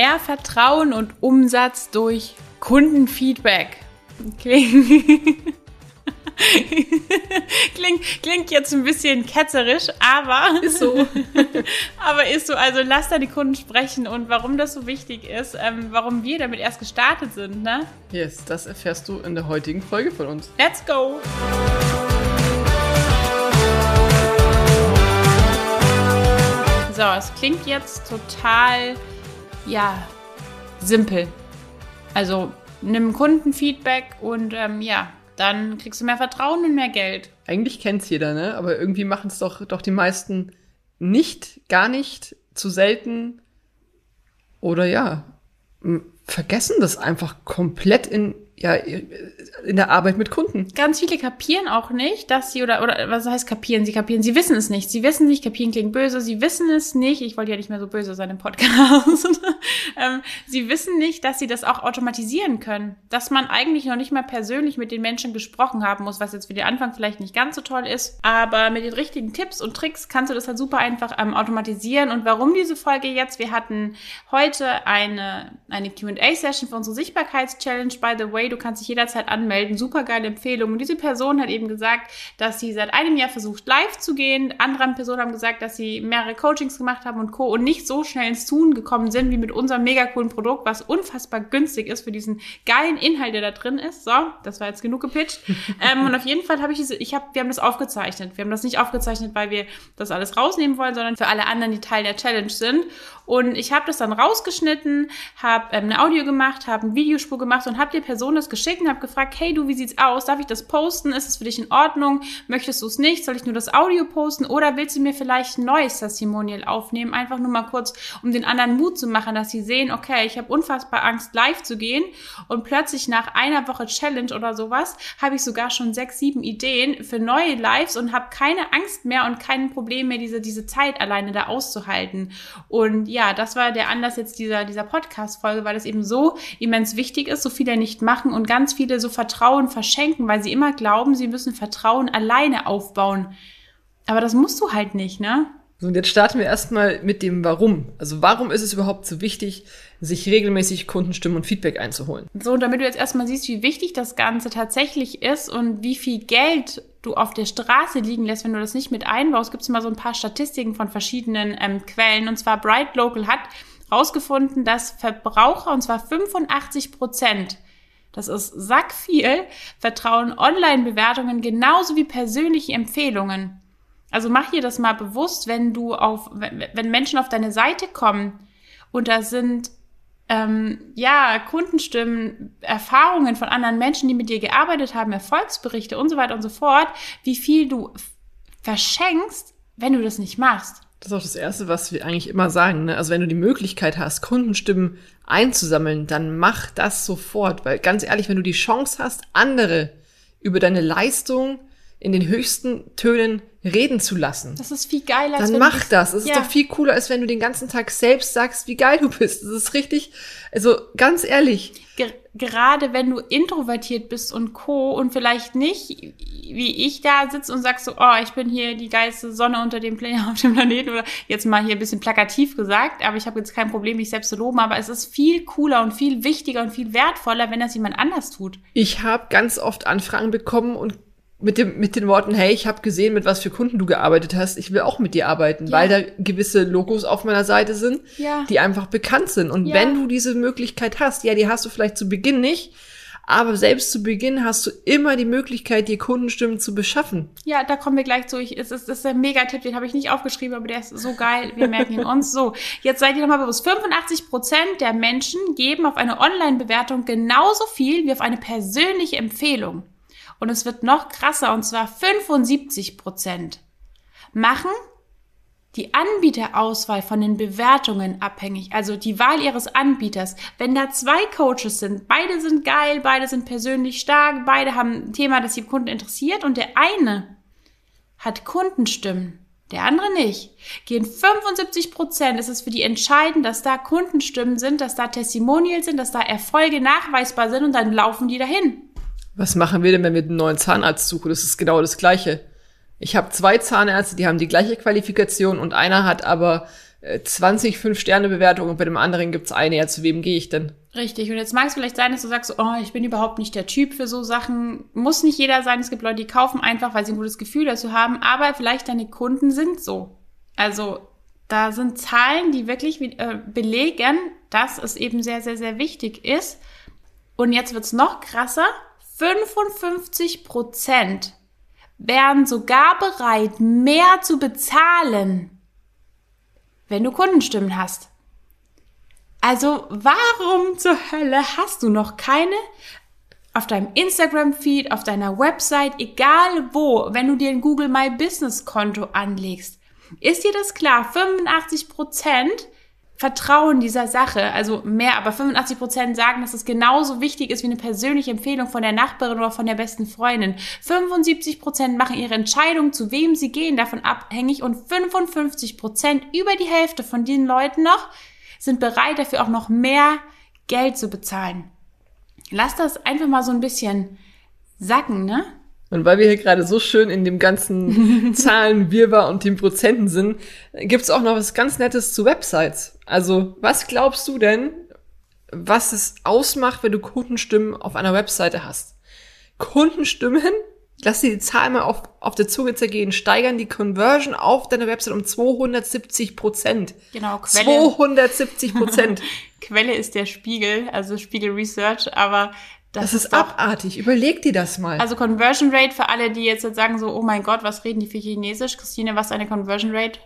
mehr Vertrauen und Umsatz durch Kundenfeedback. Klingt, klingt, klingt jetzt ein bisschen ketzerisch, aber ist so. aber ist so. Also lass da die Kunden sprechen und warum das so wichtig ist, ähm, warum wir damit erst gestartet sind, ne? Yes, das erfährst du in der heutigen Folge von uns. Let's go! So, es klingt jetzt total, ja, simpel. Also nimm Kundenfeedback und ähm, ja, dann kriegst du mehr Vertrauen und mehr Geld. Eigentlich kennt's jeder, ne? Aber irgendwie machen es doch, doch die meisten nicht, gar nicht, zu selten. Oder ja, vergessen das einfach komplett in ja, in der Arbeit mit Kunden. Ganz viele kapieren auch nicht, dass sie, oder, oder was heißt kapieren? Sie kapieren, sie wissen es nicht. Sie wissen nicht, kapieren klingt böse, sie wissen es nicht. Ich wollte ja nicht mehr so böse sein im Podcast. ähm, sie wissen nicht, dass sie das auch automatisieren können. Dass man eigentlich noch nicht mal persönlich mit den Menschen gesprochen haben muss, was jetzt für den Anfang vielleicht nicht ganz so toll ist. Aber mit den richtigen Tipps und Tricks kannst du das halt super einfach ähm, automatisieren. Und warum diese Folge jetzt? Wir hatten heute eine, eine Q&A-Session für unsere Sichtbarkeits-Challenge, by the way du kannst dich jederzeit anmelden. Super geile Empfehlung. Und diese Person hat eben gesagt, dass sie seit einem Jahr versucht, live zu gehen. Andere Personen haben gesagt, dass sie mehrere Coachings gemacht haben und Co. und nicht so schnell ins Tun gekommen sind wie mit unserem mega coolen Produkt, was unfassbar günstig ist für diesen geilen Inhalt, der da drin ist. So, das war jetzt genug gepitcht. ähm, und auf jeden Fall habe ich diese, ich habe, wir haben das aufgezeichnet. Wir haben das nicht aufgezeichnet, weil wir das alles rausnehmen wollen, sondern für alle anderen, die Teil der Challenge sind. Und ich habe das dann rausgeschnitten, habe ähm, eine Audio gemacht, habe eine Videospur gemacht und habe der Person das geschickt und habe gefragt, hey du, wie sieht's aus? Darf ich das posten? Ist es für dich in Ordnung? Möchtest du es nicht? Soll ich nur das Audio posten? Oder willst du mir vielleicht ein neues Testimonial aufnehmen? Einfach nur mal kurz, um den anderen Mut zu machen, dass sie sehen, okay, ich habe unfassbar Angst, live zu gehen. Und plötzlich nach einer Woche Challenge oder sowas habe ich sogar schon sechs, sieben Ideen für neue Lives und habe keine Angst mehr und kein Problem mehr, diese, diese Zeit alleine da auszuhalten. Und ja, das war der Anlass jetzt dieser, dieser Podcast-Folge, weil es eben so immens wichtig ist, so viele nicht machen und ganz viele so Vertrauen verschenken, weil sie immer glauben, sie müssen Vertrauen alleine aufbauen. Aber das musst du halt nicht, ne? So, und jetzt starten wir erstmal mit dem Warum. Also warum ist es überhaupt so wichtig, sich regelmäßig Kundenstimmen und Feedback einzuholen? So, und damit du jetzt erstmal siehst, wie wichtig das Ganze tatsächlich ist und wie viel Geld du auf der Straße liegen lässt, wenn du das nicht mit einbaust, gibt es mal so ein paar Statistiken von verschiedenen ähm, Quellen. Und zwar Bright Local hat herausgefunden, dass Verbraucher, und zwar 85 Prozent, das ist sack viel, vertrauen Online-Bewertungen genauso wie persönliche Empfehlungen. Also mach dir das mal bewusst, wenn du auf, wenn Menschen auf deine Seite kommen und da sind ähm, ja Kundenstimmen, Erfahrungen von anderen Menschen, die mit dir gearbeitet haben, Erfolgsberichte und so weiter und so fort, wie viel du verschenkst, wenn du das nicht machst. Das ist auch das Erste, was wir eigentlich immer sagen. Ne? Also wenn du die Möglichkeit hast, Kundenstimmen einzusammeln, dann mach das sofort. Weil ganz ehrlich, wenn du die Chance hast, andere über deine Leistung in den höchsten Tönen reden zu lassen. Das ist viel geiler. Dann mach das. Es ja. ist doch viel cooler, als wenn du den ganzen Tag selbst sagst, wie geil du bist. Das ist richtig, also ganz ehrlich. Ge gerade wenn du introvertiert bist und co. und vielleicht nicht, wie ich da sitze und sagst so, oh, ich bin hier die geilste Sonne unter dem, Plan auf dem Planeten oder jetzt mal hier ein bisschen plakativ gesagt, aber ich habe jetzt kein Problem, mich selbst zu loben, aber es ist viel cooler und viel wichtiger und viel wertvoller, wenn das jemand anders tut. Ich habe ganz oft Anfragen bekommen und mit dem mit den Worten, hey, ich habe gesehen, mit was für Kunden du gearbeitet hast, ich will auch mit dir arbeiten, ja. weil da gewisse Logos auf meiner Seite sind, ja. die einfach bekannt sind. Und ja. wenn du diese Möglichkeit hast, ja, die hast du vielleicht zu Beginn nicht, aber selbst zu Beginn hast du immer die Möglichkeit, dir Kundenstimmen zu beschaffen. Ja, da kommen wir gleich zu. Ich, es ist, das ist ein Megatipp, den habe ich nicht aufgeschrieben, aber der ist so geil. Wir merken ihn uns. So, jetzt seid ihr nochmal bewusst. 85 Prozent der Menschen geben auf eine Online-Bewertung genauso viel wie auf eine persönliche Empfehlung. Und es wird noch krasser, und zwar 75 Prozent machen die Anbieterauswahl von den Bewertungen abhängig, also die Wahl ihres Anbieters. Wenn da zwei Coaches sind, beide sind geil, beide sind persönlich stark, beide haben ein Thema, das die Kunden interessiert und der eine hat Kundenstimmen, der andere nicht. Gehen 75 Prozent ist es für die entscheidend, dass da Kundenstimmen sind, dass da Testimonials sind, dass da Erfolge nachweisbar sind und dann laufen die dahin. Was machen wir denn, wenn wir einen neuen Zahnarzt suchen? Das ist genau das Gleiche. Ich habe zwei Zahnärzte, die haben die gleiche Qualifikation und einer hat aber 20 Fünf-Sterne-Bewertungen und bei dem anderen gibt's eine. Ja, zu wem gehe ich denn? Richtig. Und jetzt mag es vielleicht sein, dass du sagst, oh, ich bin überhaupt nicht der Typ für so Sachen. Muss nicht jeder sein. Es gibt Leute, die kaufen einfach, weil sie ein gutes Gefühl dazu haben. Aber vielleicht deine Kunden sind so. Also da sind Zahlen, die wirklich äh, belegen, dass es eben sehr, sehr, sehr wichtig ist. Und jetzt wird's noch krasser. 55 Prozent wären sogar bereit, mehr zu bezahlen, wenn du Kundenstimmen hast. Also warum zur Hölle hast du noch keine auf deinem Instagram-Feed, auf deiner Website, egal wo, wenn du dir ein Google My Business Konto anlegst? Ist dir das klar? 85 Prozent vertrauen dieser Sache, also mehr, aber 85 Prozent sagen, dass es genauso wichtig ist wie eine persönliche Empfehlung von der Nachbarin oder von der besten Freundin. 75 Prozent machen ihre Entscheidung, zu wem sie gehen, davon abhängig und 55 Prozent, über die Hälfte von den Leuten noch, sind bereit dafür auch noch mehr Geld zu bezahlen. Lass das einfach mal so ein bisschen sacken, ne? Und weil wir hier gerade so schön in dem ganzen Zahlen, Wirrwarr und den Prozenten sind, gibt's auch noch was ganz Nettes zu Websites. Also, was glaubst du denn, was es ausmacht, wenn du Kundenstimmen auf einer Webseite hast? Kundenstimmen, lass dir die Zahl mal auf, auf der Zunge zergehen, steigern die Conversion auf deiner Website um 270 Prozent. Genau, Quelle. 270 Prozent. Quelle ist der Spiegel, also Spiegel Research, aber das, das ist, ist abartig. Überleg dir das mal. Also Conversion Rate für alle, die jetzt sagen so, oh mein Gott, was reden die für Chinesisch? Christine, was ist eine Conversion Rate?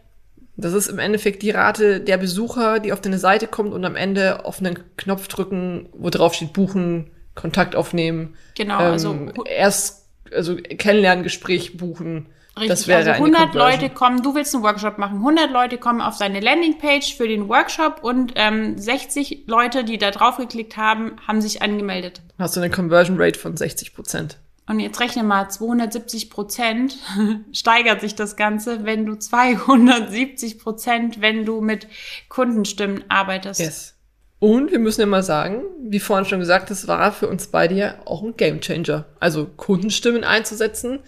Das ist im Endeffekt die Rate der Besucher, die auf deine Seite kommt und am Ende auf einen Knopf drücken, wo drauf steht buchen, Kontakt aufnehmen. Genau, also ähm, also erst also Kennenlerngespräch buchen. Richtig, das wäre also 100 Leute kommen, du willst einen Workshop machen, 100 Leute kommen auf deine Landingpage für den Workshop und ähm, 60 Leute, die da drauf geklickt haben, haben sich angemeldet. Hast du eine Conversion Rate von 60 Prozent. Und jetzt rechne mal, 270 Prozent steigert sich das Ganze, wenn du 270 Prozent, wenn du mit Kundenstimmen arbeitest. Yes. Und wir müssen ja mal sagen, wie vorhin schon gesagt, das war für uns beide ja auch ein Gamechanger. Also Kundenstimmen einzusetzen,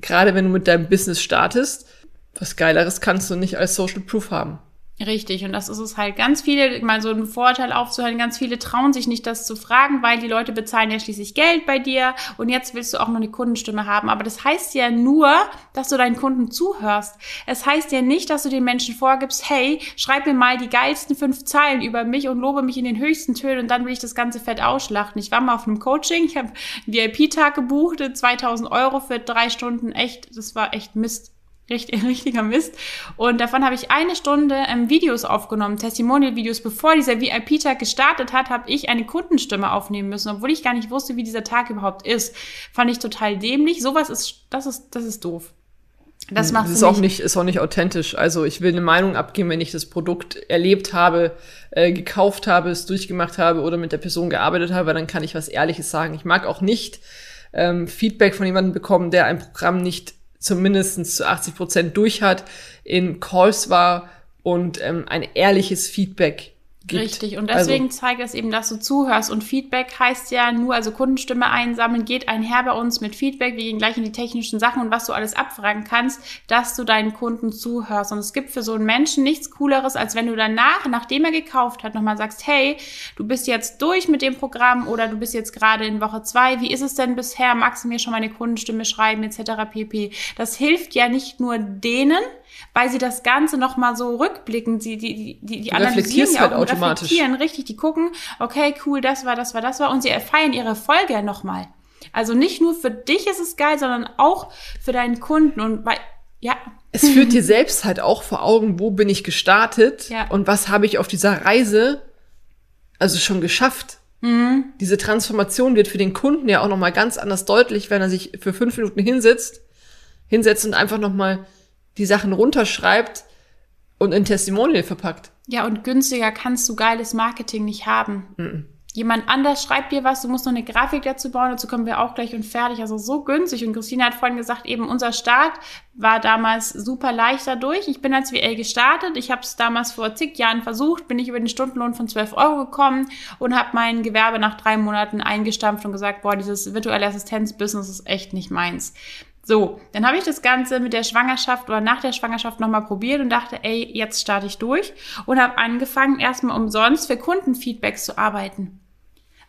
gerade wenn du mit deinem Business startest, was Geileres kannst du nicht als Social Proof haben. Richtig, und das ist es halt. Ganz viele, mal so einen Vorteil aufzuhören, ganz viele trauen sich nicht, das zu fragen, weil die Leute bezahlen ja schließlich Geld bei dir und jetzt willst du auch noch eine Kundenstimme haben. Aber das heißt ja nur, dass du deinen Kunden zuhörst. Es heißt ja nicht, dass du den Menschen vorgibst, hey, schreib mir mal die geilsten fünf Zeilen über mich und lobe mich in den höchsten Tönen und dann will ich das ganze Fett ausschlachten. Ich war mal auf einem Coaching, ich habe einen VIP-Tag gebucht, 2000 Euro für drei Stunden, echt, das war echt Mist. Richtig, richtiger Mist. Und davon habe ich eine Stunde ähm, Videos aufgenommen, Testimonial-Videos. Bevor dieser VIP-Tag gestartet hat, habe ich eine Kundenstimme aufnehmen müssen, obwohl ich gar nicht wusste, wie dieser Tag überhaupt ist. Fand ich total dämlich. Sowas ist, das ist, das ist doof. Das macht das ist auch nicht, ist auch nicht authentisch. Also ich will eine Meinung abgeben, wenn ich das Produkt erlebt habe, äh, gekauft habe, es durchgemacht habe oder mit der Person gearbeitet habe, dann kann ich was Ehrliches sagen. Ich mag auch nicht ähm, Feedback von jemandem bekommen, der ein Programm nicht zumindest zu 80 Prozent durch hat, in Calls war und ähm, ein ehrliches Feedback gibt. Richtig, und deswegen also, zeigt es eben, dass du zuhörst. Und Feedback heißt ja nur, also Kundenstimme einsammeln, geht einher bei uns mit Feedback. Wir gehen gleich in die technischen Sachen und was du alles abfragen kannst, dass du deinen Kunden zuhörst. Und es gibt für so einen Menschen nichts Cooleres, als wenn du danach, nachdem er gekauft hat, nochmal sagst, hey, du bist jetzt durch mit dem Programm oder du bist jetzt gerade in Woche zwei. Wie ist es denn bisher? Magst du mir schon meine Kundenstimme schreiben, etc. pp. Das hilft ja nicht nur denen, weil sie das Ganze nochmal so rückblicken, sie, die, die, die analysieren ja halt automatisch. reflektieren, richtig, die gucken, okay, cool, das war, das war, das war und sie feiern ihre Folge ja nochmal. Also nicht nur für dich ist es geil, sondern auch für deinen Kunden und weil, ja. Es führt dir selbst halt auch vor Augen, wo bin ich gestartet ja. und was habe ich auf dieser Reise also schon geschafft. Mhm. Diese Transformation wird für den Kunden ja auch nochmal ganz anders deutlich, wenn er sich für fünf Minuten hinsetzt, hinsetzt und einfach nochmal die Sachen runterschreibt und in Testimonial verpackt. Ja, und günstiger kannst du geiles Marketing nicht haben. Mhm. Jemand anders schreibt dir was, du musst noch eine Grafik dazu bauen, dazu kommen wir auch gleich und fertig. Also so günstig. Und Christina hat vorhin gesagt, eben unser Start war damals super leicht dadurch. Ich bin als VA gestartet. Ich habe es damals vor zig Jahren versucht, bin ich über den Stundenlohn von 12 Euro gekommen und habe mein Gewerbe nach drei Monaten eingestampft und gesagt, boah, dieses virtuelle Assistenzbusiness ist echt nicht meins. So, dann habe ich das Ganze mit der Schwangerschaft oder nach der Schwangerschaft nochmal probiert und dachte, ey, jetzt starte ich durch und habe angefangen, erstmal umsonst für Kundenfeedbacks zu arbeiten.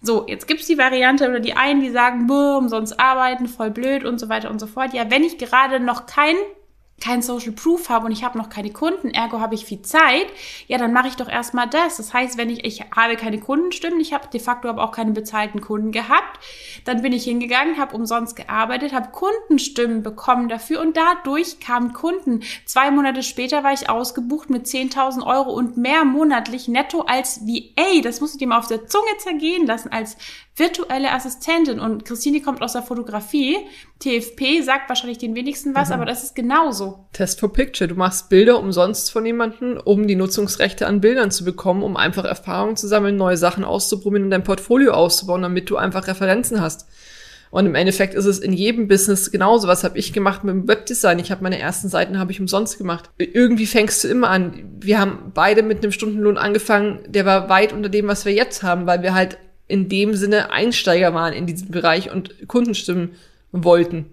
So, jetzt gibt's die Variante oder die einen, die sagen, boah, umsonst arbeiten, voll blöd und so weiter und so fort. Ja, wenn ich gerade noch kein kein Social Proof habe und ich habe noch keine Kunden, ergo habe ich viel Zeit, ja, dann mache ich doch erstmal das. Das heißt, wenn ich, ich habe keine Kundenstimmen, ich habe de facto aber auch keine bezahlten Kunden gehabt, dann bin ich hingegangen, habe umsonst gearbeitet, habe Kundenstimmen bekommen dafür und dadurch kamen Kunden. Zwei Monate später war ich ausgebucht mit 10.000 Euro und mehr monatlich netto als VA. Das musst du dir mal auf der Zunge zergehen lassen als virtuelle Assistentin. Und Christine kommt aus der Fotografie. TFP sagt wahrscheinlich den wenigsten was, mhm. aber das ist genauso. Test for Picture. Du machst Bilder umsonst von jemandem, um die Nutzungsrechte an Bildern zu bekommen, um einfach Erfahrungen zu sammeln, neue Sachen auszuprobieren und dein Portfolio auszubauen, damit du einfach Referenzen hast. Und im Endeffekt ist es in jedem Business genauso. Was habe ich gemacht mit dem Webdesign? Ich habe meine ersten Seiten habe ich umsonst gemacht. Irgendwie fängst du immer an. Wir haben beide mit einem Stundenlohn angefangen, der war weit unter dem, was wir jetzt haben, weil wir halt in dem Sinne Einsteiger waren in diesem Bereich und Kundenstimmen wollten.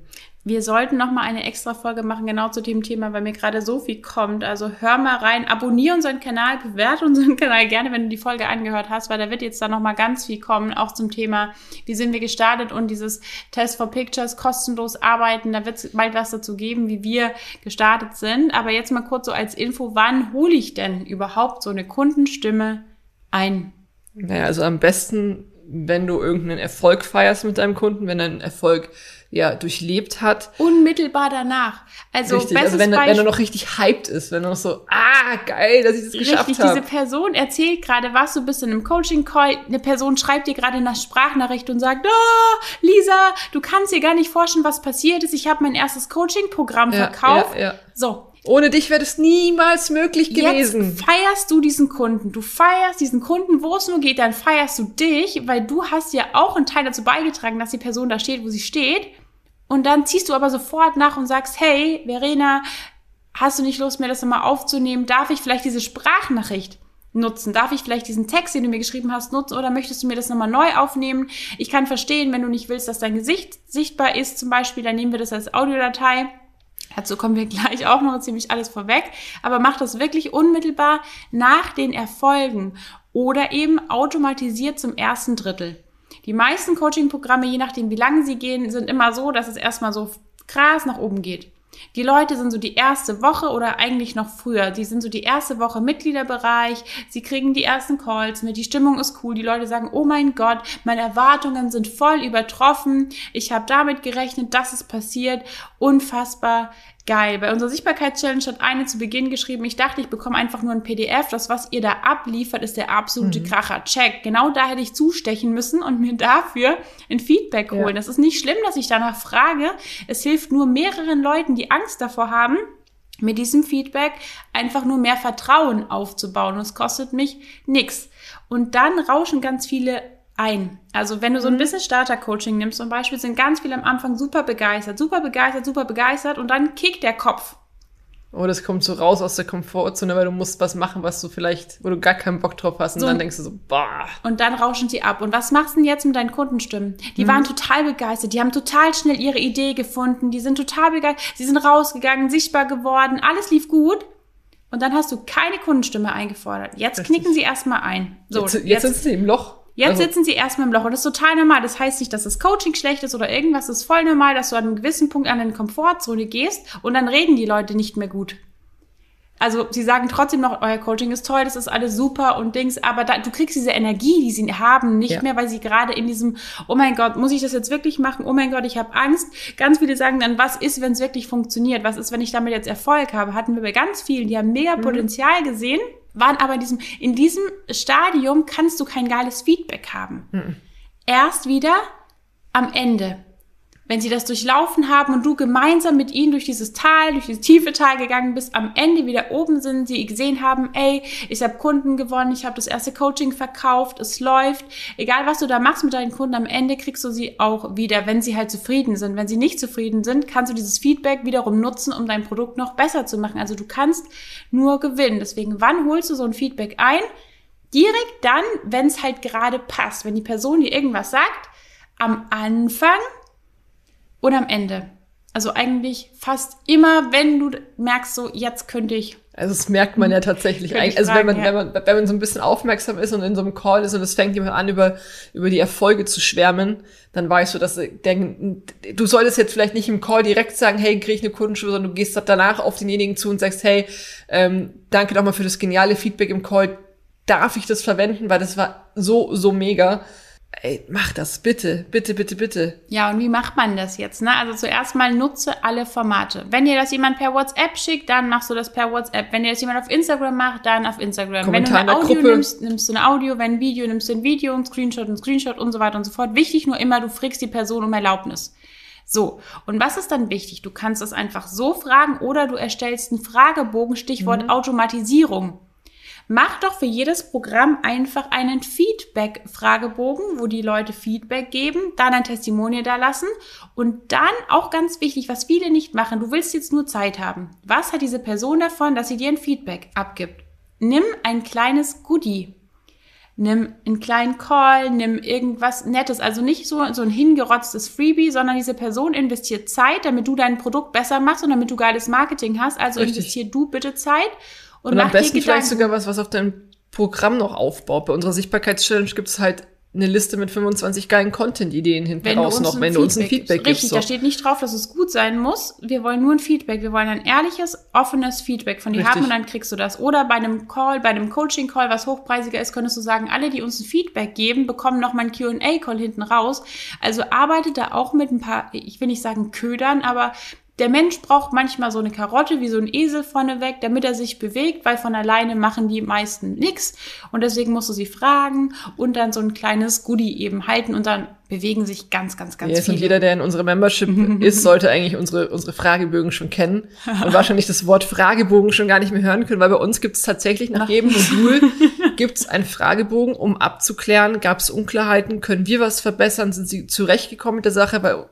Wir sollten noch mal eine extra Folge machen genau zu dem Thema, weil mir gerade so viel kommt. Also hör mal rein, abonniere unseren Kanal, bewerte unseren Kanal gerne, wenn du die Folge angehört hast, weil da wird jetzt dann noch mal ganz viel kommen, auch zum Thema, wie sind wir gestartet und dieses Test for Pictures kostenlos arbeiten. Da wird es bald was dazu geben, wie wir gestartet sind. Aber jetzt mal kurz so als Info, wann hole ich denn überhaupt so eine Kundenstimme ein? Naja, also am besten, wenn du irgendeinen Erfolg feierst mit deinem Kunden, wenn einen Erfolg ja durchlebt hat. Unmittelbar danach. Also, richtig, also wenn, wenn er noch richtig hyped ist, wenn er noch so, ah, geil, dass ich das geschafft habe. Richtig, diese Person erzählt gerade was, du bist in einem Coaching-Call, eine Person schreibt dir gerade eine Sprachnachricht und sagt, oh, Lisa, du kannst dir gar nicht vorstellen, was passiert ist. Ich habe mein erstes Coaching-Programm ja, verkauft. Ja, ja. So, ohne dich wäre das niemals möglich gewesen. Jetzt feierst du diesen Kunden. Du feierst diesen Kunden, wo es nur geht, dann feierst du dich, weil du hast ja auch einen Teil dazu beigetragen, dass die Person da steht, wo sie steht. Und dann ziehst du aber sofort nach und sagst, hey, Verena, hast du nicht Lust, mir das nochmal aufzunehmen? Darf ich vielleicht diese Sprachnachricht nutzen? Darf ich vielleicht diesen Text, den du mir geschrieben hast, nutzen oder möchtest du mir das nochmal neu aufnehmen? Ich kann verstehen, wenn du nicht willst, dass dein Gesicht sichtbar ist, zum Beispiel, dann nehmen wir das als Audiodatei. Dazu kommen wir gleich auch noch ziemlich alles vorweg. Aber mach das wirklich unmittelbar nach den Erfolgen oder eben automatisiert zum ersten Drittel. Die meisten Coaching-Programme, je nachdem wie lange sie gehen, sind immer so, dass es erstmal so krass nach oben geht. Die Leute sind so die erste Woche oder eigentlich noch früher. Die sind so die erste Woche Mitgliederbereich. Sie kriegen die ersten Calls mit. Die Stimmung ist cool. Die Leute sagen, oh mein Gott, meine Erwartungen sind voll übertroffen. Ich habe damit gerechnet, dass es passiert. Unfassbar geil. Bei unserer Sichtbarkeitschallenge hat eine zu Beginn geschrieben, ich dachte, ich bekomme einfach nur ein PDF. Das, was ihr da abliefert, ist der absolute mhm. Kracher. Check. Genau da hätte ich zustechen müssen und mir dafür ein Feedback holen. Ja. Das ist nicht schlimm, dass ich danach frage. Es hilft nur mehreren Leuten, die Angst davor haben, mit diesem Feedback einfach nur mehr Vertrauen aufzubauen. Und es kostet mich nichts. Und dann rauschen ganz viele ein. Also wenn du so ein mhm. Business Starter Coaching nimmst zum Beispiel, sind ganz viele am Anfang super begeistert, super begeistert, super begeistert und dann kickt der Kopf. Oh, das kommt so raus aus der Komfortzone, weil du musst was machen, was du vielleicht, wo du gar keinen Bock drauf hast. Und so, dann denkst du so, bah. Und dann rauschen sie ab. Und was machst du denn jetzt mit deinen Kundenstimmen? Die mhm. waren total begeistert. Die haben total schnell ihre Idee gefunden. Die sind total begeistert. Sie sind rausgegangen, sichtbar geworden. Alles lief gut. Und dann hast du keine Kundenstimme eingefordert. Jetzt Richtig. knicken sie erstmal ein. So, jetzt, jetzt, jetzt sind sie im Loch. Jetzt also, sitzen sie erstmal im Loch und das ist total normal. Das heißt nicht, dass das Coaching schlecht ist oder irgendwas. Das ist voll normal, dass du an einem gewissen Punkt an eine Komfortzone gehst und dann reden die Leute nicht mehr gut. Also sie sagen trotzdem noch, euer Coaching ist toll, das ist alles super und Dings, aber da, du kriegst diese Energie, die sie haben, nicht ja. mehr, weil sie gerade in diesem, oh mein Gott, muss ich das jetzt wirklich machen? Oh mein Gott, ich habe Angst. Ganz viele sagen dann, was ist, wenn es wirklich funktioniert? Was ist, wenn ich damit jetzt Erfolg habe? Hatten wir bei ganz vielen, die haben mega mhm. Potenzial gesehen waren aber in diesem, in diesem Stadium kannst du kein geiles Feedback haben. Mhm. Erst wieder am Ende wenn sie das durchlaufen haben und du gemeinsam mit ihnen durch dieses Tal, durch dieses tiefe Tal gegangen bist, am Ende wieder oben sind, sie gesehen haben, ey, ich habe Kunden gewonnen, ich habe das erste Coaching verkauft, es läuft. Egal, was du da machst mit deinen Kunden, am Ende kriegst du sie auch wieder, wenn sie halt zufrieden sind. Wenn sie nicht zufrieden sind, kannst du dieses Feedback wiederum nutzen, um dein Produkt noch besser zu machen. Also du kannst nur gewinnen. Deswegen, wann holst du so ein Feedback ein? Direkt dann, wenn es halt gerade passt. Wenn die Person dir irgendwas sagt, am Anfang und am Ende. Also eigentlich fast immer, wenn du merkst, so jetzt könnte ich. Also das merkt man ja tatsächlich eigentlich. Also fragen, wenn man, ja. wenn man, wenn man so ein bisschen aufmerksam ist und in so einem Call ist und es fängt jemand an, über, über die Erfolge zu schwärmen, dann weißt du, dass der, du solltest jetzt vielleicht nicht im Call direkt sagen, hey, krieg ich eine Kundenschule, sondern du gehst danach auf denjenigen zu und sagst, hey, ähm, danke doch mal für das geniale Feedback im Call. Darf ich das verwenden? Weil das war so, so mega ey, mach das bitte, bitte, bitte, bitte. Ja, und wie macht man das jetzt? Ne? Also zuerst mal nutze alle Formate. Wenn dir das jemand per WhatsApp schickt, dann machst du das per WhatsApp. Wenn dir das jemand auf Instagram macht, dann auf Instagram. Kommentar Wenn du ein Audio Gruppe. nimmst, nimmst du ein Audio. Wenn ein Video, nimmst du ein Video, ein Screenshot, ein Screenshot und so weiter und so fort. Wichtig nur immer, du fragst die Person um Erlaubnis. So, und was ist dann wichtig? Du kannst es einfach so fragen oder du erstellst einen Fragebogen, Stichwort mhm. Automatisierung. Mach doch für jedes Programm einfach einen Feedback-Fragebogen, wo die Leute Feedback geben, dann ein Testimonial da lassen und dann auch ganz wichtig, was viele nicht machen, du willst jetzt nur Zeit haben. Was hat diese Person davon, dass sie dir ein Feedback abgibt? Nimm ein kleines Goodie nimm einen kleinen Call, nimm irgendwas Nettes, also nicht so, so ein hingerotztes Freebie, sondern diese Person investiert Zeit, damit du dein Produkt besser machst und damit du geiles Marketing hast. Also Richtig. investier du bitte Zeit und, und am besten vielleicht sogar was, was auf deinem Programm noch aufbaut. Bei unserer Sichtbarkeitschallenge gibt es halt eine Liste mit 25 geilen Content-Ideen hinten raus noch, wenn du uns ein Feedback gibst. Richtig, so. da steht nicht drauf, dass es gut sein muss. Wir wollen nur ein Feedback. Wir wollen ein ehrliches, offenes Feedback von dir Richtig. haben und dann kriegst du das. Oder bei einem Call, bei einem Coaching-Call, was hochpreisiger ist, könntest du sagen, alle, die uns ein Feedback geben, bekommen noch mal ein Q&A-Call hinten raus. Also arbeite da auch mit ein paar, ich will nicht sagen Ködern, aber der Mensch braucht manchmal so eine Karotte wie so ein Esel vorneweg, damit er sich bewegt, weil von alleine machen die meisten nix. Und deswegen musst du sie fragen und dann so ein kleines Goodie eben halten und dann bewegen sich ganz, ganz, ganz yes, viele. Und jeder, der in unserer Membership ist, sollte eigentlich unsere, unsere Fragebögen schon kennen und wahrscheinlich das Wort Fragebogen schon gar nicht mehr hören können, weil bei uns gibt es tatsächlich nach jedem Modul gibt es einen Fragebogen, um abzuklären, gab es Unklarheiten, können wir was verbessern, sind sie zurechtgekommen mit der Sache, weil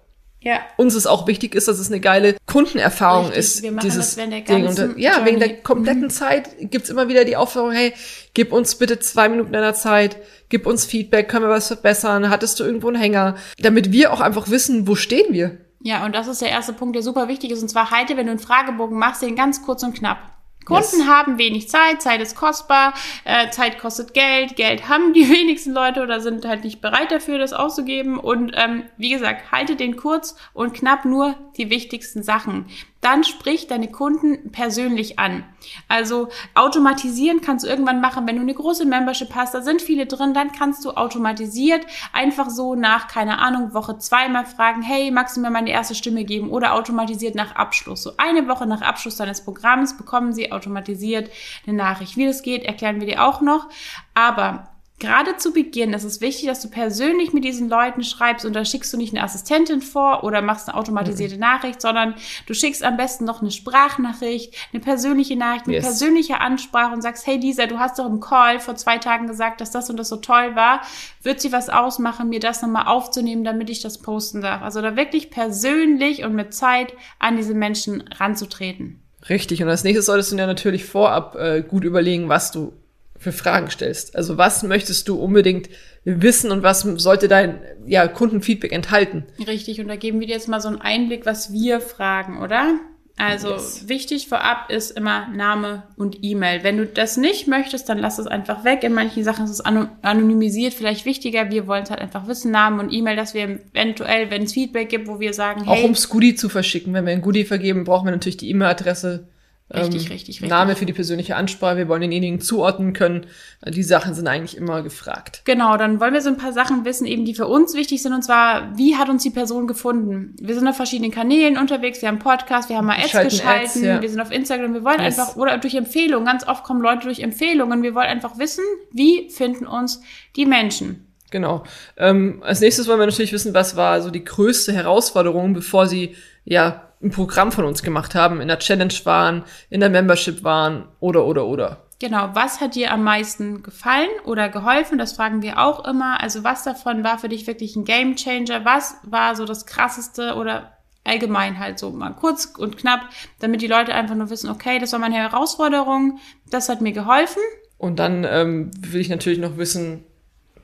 ja. uns ist auch wichtig ist, dass es eine geile Kundenerfahrung Richtig. ist. Wir machen dieses das während der ganzen Und, ja, Journey. wegen der kompletten mhm. Zeit gibt's immer wieder die Aufforderung, hey, gib uns bitte zwei Minuten deiner Zeit, gib uns Feedback, können wir was verbessern, hattest du irgendwo einen Hänger, damit wir auch einfach wissen, wo stehen wir. Ja, und das ist der erste Punkt, der super wichtig ist. Und zwar halte, wenn du einen Fragebogen machst, den ganz kurz und knapp. Kunden yes. haben wenig Zeit, Zeit ist kostbar, äh, Zeit kostet Geld, Geld haben die wenigsten Leute oder sind halt nicht bereit dafür, das auszugeben. Und ähm, wie gesagt, halte den kurz und knapp nur die wichtigsten Sachen dann sprich deine Kunden persönlich an. Also automatisieren kannst du irgendwann machen, wenn du eine große Membership hast, da sind viele drin, dann kannst du automatisiert einfach so nach, keine Ahnung, Woche zweimal fragen, hey, magst du mir meine erste Stimme geben oder automatisiert nach Abschluss. So eine Woche nach Abschluss deines Programms bekommen sie automatisiert eine Nachricht. Wie das geht, erklären wir dir auch noch. Aber Gerade zu Beginn ist es wichtig, dass du persönlich mit diesen Leuten schreibst und da schickst du nicht eine Assistentin vor oder machst eine automatisierte mhm. Nachricht, sondern du schickst am besten noch eine Sprachnachricht, eine persönliche Nachricht mit yes. persönlicher Ansprache und sagst, hey Lisa, du hast doch im Call vor zwei Tagen gesagt, dass das und das so toll war. Wird sie was ausmachen, mir das nochmal aufzunehmen, damit ich das posten darf? Also da wirklich persönlich und mit Zeit an diese Menschen ranzutreten. Richtig. Und als nächstes solltest du dir natürlich vorab äh, gut überlegen, was du für Fragen stellst. Also was möchtest du unbedingt wissen und was sollte dein ja, Kundenfeedback enthalten? Richtig, und da geben wir dir jetzt mal so einen Einblick, was wir fragen, oder? Also yes. wichtig vorab ist immer Name und E-Mail. Wenn du das nicht möchtest, dann lass es einfach weg. In manchen Sachen ist es anonymisiert vielleicht wichtiger. Wir wollen es halt einfach wissen, Namen und E-Mail, dass wir eventuell, wenn es Feedback gibt, wo wir sagen, hey. Auch um Goodie zu verschicken. Wenn wir ein Goodie vergeben, brauchen wir natürlich die E-Mail-Adresse Richtig, ähm, richtig, richtig. Name für die persönliche Ansprache, wir wollen denjenigen zuordnen können. Die Sachen sind eigentlich immer gefragt. Genau, dann wollen wir so ein paar Sachen wissen, eben die für uns wichtig sind. Und zwar, wie hat uns die Person gefunden? Wir sind auf verschiedenen Kanälen unterwegs, wir haben Podcast, wir haben mal Ads geschalten, Ads, ja. wir sind auf Instagram, wir wollen yes. einfach, oder durch Empfehlungen, ganz oft kommen Leute durch Empfehlungen. Wir wollen einfach wissen, wie finden uns die Menschen. Genau. Ähm, als nächstes wollen wir natürlich wissen, was war so die größte Herausforderung, bevor sie ja ein Programm von uns gemacht haben, in der Challenge waren, in der Membership waren oder oder oder. Genau, was hat dir am meisten gefallen oder geholfen? Das fragen wir auch immer. Also was davon war für dich wirklich ein Game Changer? Was war so das krasseste oder allgemein halt so mal kurz und knapp, damit die Leute einfach nur wissen, okay, das war meine Herausforderung, das hat mir geholfen. Und dann ähm, will ich natürlich noch wissen,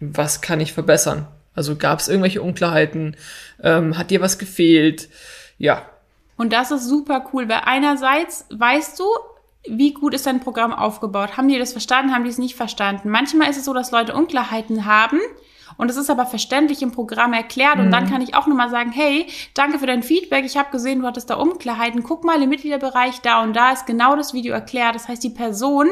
was kann ich verbessern? Also gab es irgendwelche Unklarheiten? Ähm, hat dir was gefehlt? Ja, Und das ist super cool, weil einerseits weißt du, wie gut ist dein Programm aufgebaut? Haben die das verstanden? Haben die es nicht verstanden? Manchmal ist es so, dass Leute Unklarheiten haben und es ist aber verständlich im Programm erklärt. Und mhm. dann kann ich auch nochmal sagen, hey, danke für dein Feedback. Ich habe gesehen, du hattest da Unklarheiten. Guck mal im Mitgliederbereich da und da ist genau das Video erklärt. Das heißt, die Person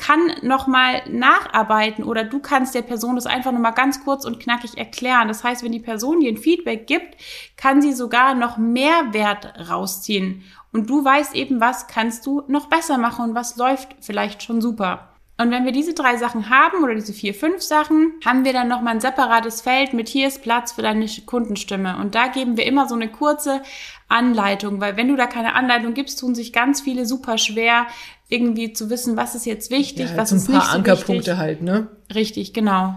kann nochmal nacharbeiten oder du kannst der Person das einfach nochmal ganz kurz und knackig erklären. Das heißt, wenn die Person dir ein Feedback gibt, kann sie sogar noch mehr Wert rausziehen. Und du weißt eben, was kannst du noch besser machen und was läuft vielleicht schon super. Und wenn wir diese drei Sachen haben oder diese vier, fünf Sachen, haben wir dann nochmal ein separates Feld mit hier ist Platz für deine Kundenstimme. Und da geben wir immer so eine kurze Anleitung, weil wenn du da keine Anleitung gibst, tun sich ganz viele super schwer, irgendwie zu wissen, was ist jetzt wichtig, ja, was ist nicht so wichtig. Ein paar Ankerpunkte halt, ne? Richtig, genau.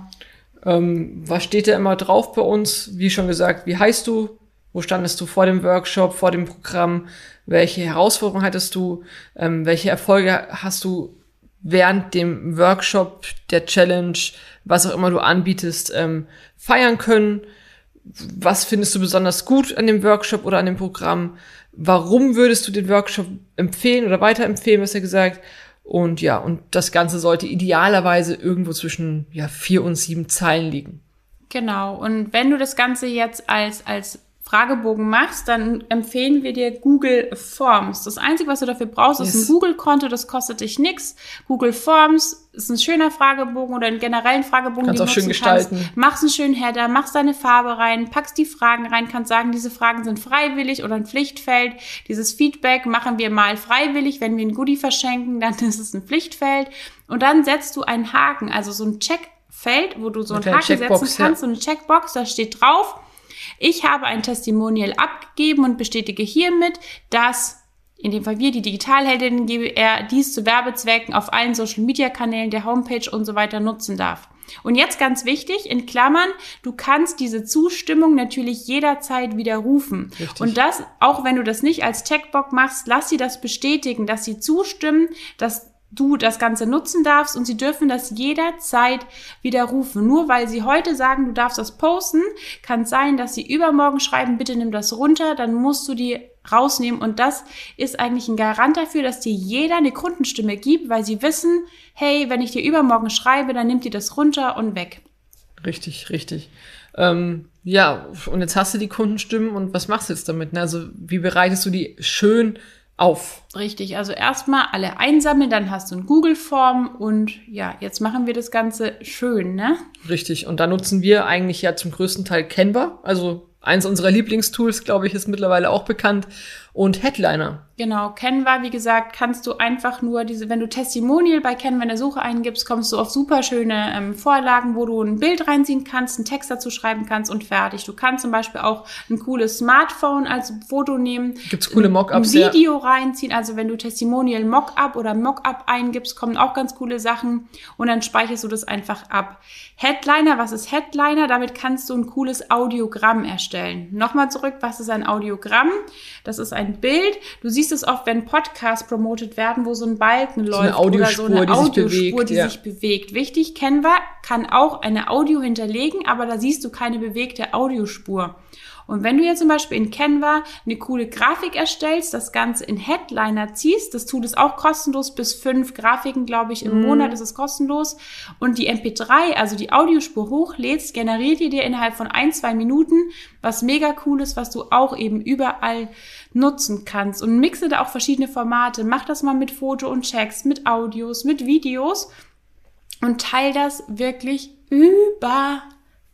Ähm, was steht da immer drauf bei uns? Wie schon gesagt, wie heißt du? Wo standest du vor dem Workshop, vor dem Programm? Welche Herausforderungen hattest du? Ähm, welche Erfolge hast du während dem Workshop, der Challenge, was auch immer du anbietest, ähm, feiern können. Was findest du besonders gut an dem Workshop oder an dem Programm? Warum würdest du den Workshop empfehlen oder weiterempfehlen, was er gesagt? Und ja, und das Ganze sollte idealerweise irgendwo zwischen ja, vier und sieben Zeilen liegen. Genau. Und wenn du das Ganze jetzt als, als Fragebogen machst, dann empfehlen wir dir Google Forms. Das Einzige, was du dafür brauchst, yes. ist ein Google-Konto, das kostet dich nichts. Google Forms ist ein schöner Fragebogen oder einen generellen Fragebogen, kannst den auch schön gestalten. Kannst. Machst einen schönen Header, machst deine Farbe rein, packst die Fragen rein, kannst sagen, diese Fragen sind freiwillig oder ein Pflichtfeld. Dieses Feedback machen wir mal freiwillig. Wenn wir ein Goodie verschenken, dann ist es ein Pflichtfeld. Und dann setzt du einen Haken, also so ein Checkfeld, wo du so einen Haken setzen kannst, ja. so eine Checkbox, da steht drauf, ich habe ein Testimonial abgegeben und bestätige hiermit, dass in dem Fall wir, die Digitalheldin, GBR, dies zu Werbezwecken auf allen Social Media Kanälen, der Homepage und so weiter nutzen darf. Und jetzt ganz wichtig, in Klammern, du kannst diese Zustimmung natürlich jederzeit widerrufen. Richtig. Und das, auch wenn du das nicht als Checkbox machst, lass sie das bestätigen, dass sie zustimmen, dass du das Ganze nutzen darfst und sie dürfen das jederzeit widerrufen. Nur weil sie heute sagen, du darfst das posten, kann es sein, dass sie übermorgen schreiben, bitte nimm das runter, dann musst du die rausnehmen und das ist eigentlich ein Garant dafür, dass dir jeder eine Kundenstimme gibt, weil sie wissen, hey, wenn ich dir übermorgen schreibe, dann nimmt ihr das runter und weg. Richtig, richtig. Ähm, ja, und jetzt hast du die Kundenstimmen und was machst du jetzt damit? Also wie bereitest du die schön auf. Richtig, also erstmal alle einsammeln, dann hast du ein Google-Form und ja, jetzt machen wir das Ganze schön, ne? Richtig, und da nutzen wir eigentlich ja zum größten Teil Canva, also eins unserer Lieblingstools, glaube ich, ist mittlerweile auch bekannt und Headliner. Genau, Canva, wie gesagt, kannst du einfach nur diese, wenn du Testimonial bei Canva in der Suche eingibst, kommst du auf super schöne ähm, Vorlagen, wo du ein Bild reinziehen kannst, einen Text dazu schreiben kannst und fertig. Du kannst zum Beispiel auch ein cooles Smartphone als Foto nehmen. Gibt's coole Mockups? Ein Video ja. reinziehen, also wenn du Testimonial Mockup oder Mockup eingibst, kommen auch ganz coole Sachen und dann speicherst du das einfach ab. Headliner, was ist Headliner? Damit kannst du ein cooles Audiogramm erstellen. Nochmal zurück, was ist ein Audiogramm? Das ist ein Bild. Du siehst es oft, wenn Podcasts promotet werden, wo so ein Balken läuft. So eine Audiospur, oder so eine die Audiospur, sich bewegt. Die ja. sich bewegt. Wichtig, Canva kann auch eine Audio hinterlegen, aber da siehst du keine bewegte Audiospur. Und wenn du jetzt zum Beispiel in Canva eine coole Grafik erstellst, das Ganze in Headliner ziehst, das tut es auch kostenlos, bis fünf Grafiken, glaube ich, im mm. Monat ist es kostenlos. Und die MP3, also die Audiospur hochlädst, generiert ihr dir innerhalb von ein, zwei Minuten was mega cool ist, was du auch eben überall nutzen kannst. Und mixe da auch verschiedene Formate. Mach das mal mit Foto und Checks, mit Audios, mit Videos und teil das wirklich überall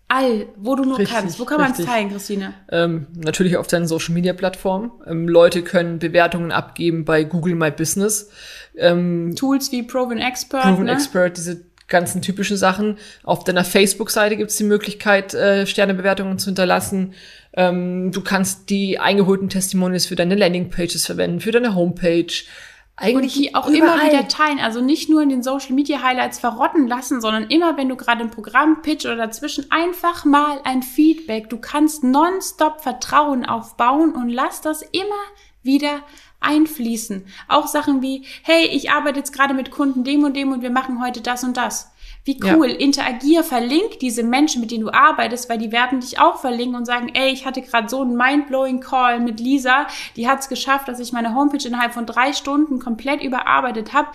all, wo du nur richtig, kannst. Wo kann man es teilen, Christine? Ähm, natürlich auf deinen Social Media Plattformen. Ähm, Leute können Bewertungen abgeben bei Google My Business. Ähm, Tools wie Proven Expert. Proven ne? Expert, diese ganzen typischen Sachen. Auf deiner Facebook-Seite gibt es die Möglichkeit, äh, Sternebewertungen zu hinterlassen. Ähm, du kannst die eingeholten Testimonials für deine Landingpages verwenden, für deine Homepage eigentlich und die auch überall. immer wieder teilen. Also nicht nur in den Social Media Highlights verrotten lassen, sondern immer, wenn du gerade ein Programm pitch oder dazwischen einfach mal ein Feedback. Du kannst nonstop Vertrauen aufbauen und lass das immer wieder einfließen. Auch Sachen wie, hey, ich arbeite jetzt gerade mit Kunden dem und dem und wir machen heute das und das. Wie cool. Ja. Interagier, verlink diese Menschen, mit denen du arbeitest, weil die werden dich auch verlinken und sagen, ey, ich hatte gerade so einen mindblowing Call mit Lisa, die hat es geschafft, dass ich meine Homepage innerhalb von drei Stunden komplett überarbeitet habe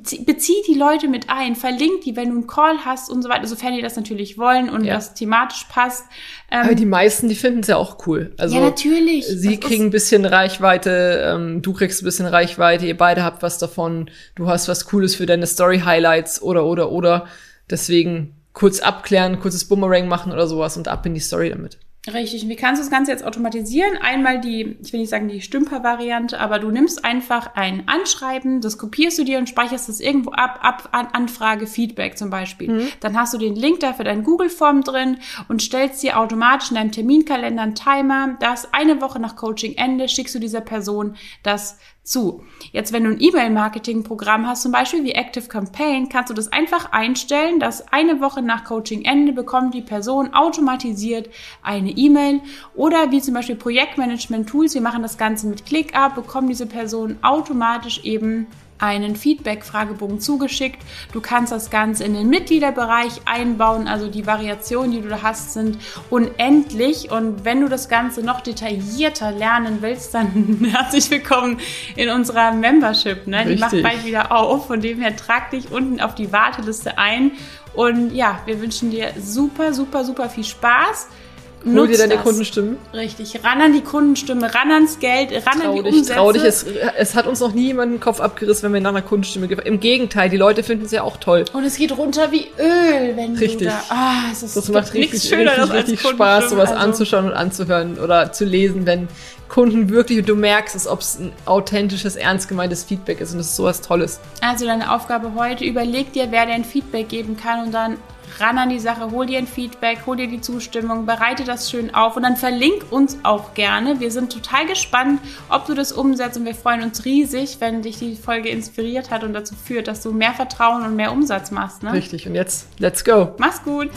bezieh die Leute mit ein, verlink die, wenn du einen Call hast und so weiter, sofern die das natürlich wollen und ja. das thematisch passt. Ähm, Aber die meisten, die finden es ja auch cool. Also, ja, natürlich. Sie das kriegen ein bisschen Reichweite, ähm, du kriegst ein bisschen Reichweite, ihr beide habt was davon, du hast was Cooles für deine Story-Highlights oder, oder, oder. Deswegen kurz abklären, kurzes Boomerang machen oder sowas und ab in die Story damit. Richtig. Und wie kannst du das Ganze jetzt automatisieren? Einmal die, ich will nicht sagen die Stümper-Variante, aber du nimmst einfach ein Anschreiben, das kopierst du dir und speicherst es irgendwo ab, ab an Anfrage, Feedback zum Beispiel. Mhm. Dann hast du den Link da für deine Google-Form drin und stellst dir automatisch in deinem Terminkalender einen Timer, dass eine Woche nach Coaching-Ende schickst du dieser Person das zu. Jetzt, wenn du ein E-Mail-Marketing-Programm hast, zum Beispiel wie Active Campaign, kannst du das einfach einstellen, dass eine Woche nach Coaching-Ende bekommt die Person automatisiert eine E-Mail oder wie zum Beispiel Projektmanagement-Tools, wir machen das Ganze mit ClickUp, bekommen diese Person automatisch eben einen Feedback-Fragebogen zugeschickt. Du kannst das Ganze in den Mitgliederbereich einbauen. Also die Variationen, die du da hast, sind unendlich. Und wenn du das Ganze noch detaillierter lernen willst, dann herzlich willkommen in unserer Membership. Ne? Die macht bald wieder auf. Von dem her trag dich unten auf die Warteliste ein. Und ja, wir wünschen dir super, super, super viel Spaß. Hol dir deine das. Kundenstimmen. Richtig, ran an die Kundenstimme, ran ans Geld, ran trau an die dich, Umsätze. Trau dich, es, es hat uns noch nie jemand den Kopf abgerissen, wenn wir nach einer Kundenstimme gehen. Im Gegenteil, die Leute finden es ja auch toll. Und es geht runter wie Öl, wenn richtig. du da... Ah, es ist, das macht richtig, richtig, richtig Spaß, sowas also. anzuschauen und anzuhören oder zu lesen, wenn Kunden wirklich, und du merkst ob es ein authentisches, ernst gemeintes Feedback ist und es ist sowas Tolles. Also deine Aufgabe heute, überleg dir, wer dir ein Feedback geben kann und dann ran an die Sache, hol dir ein Feedback, hol dir die Zustimmung, bereite das schön auf und dann verlink uns auch gerne. Wir sind total gespannt, ob du das umsetzt und wir freuen uns riesig, wenn dich die Folge inspiriert hat und dazu führt, dass du mehr Vertrauen und mehr Umsatz machst. Ne? Richtig, und jetzt, let's go. Mach's gut.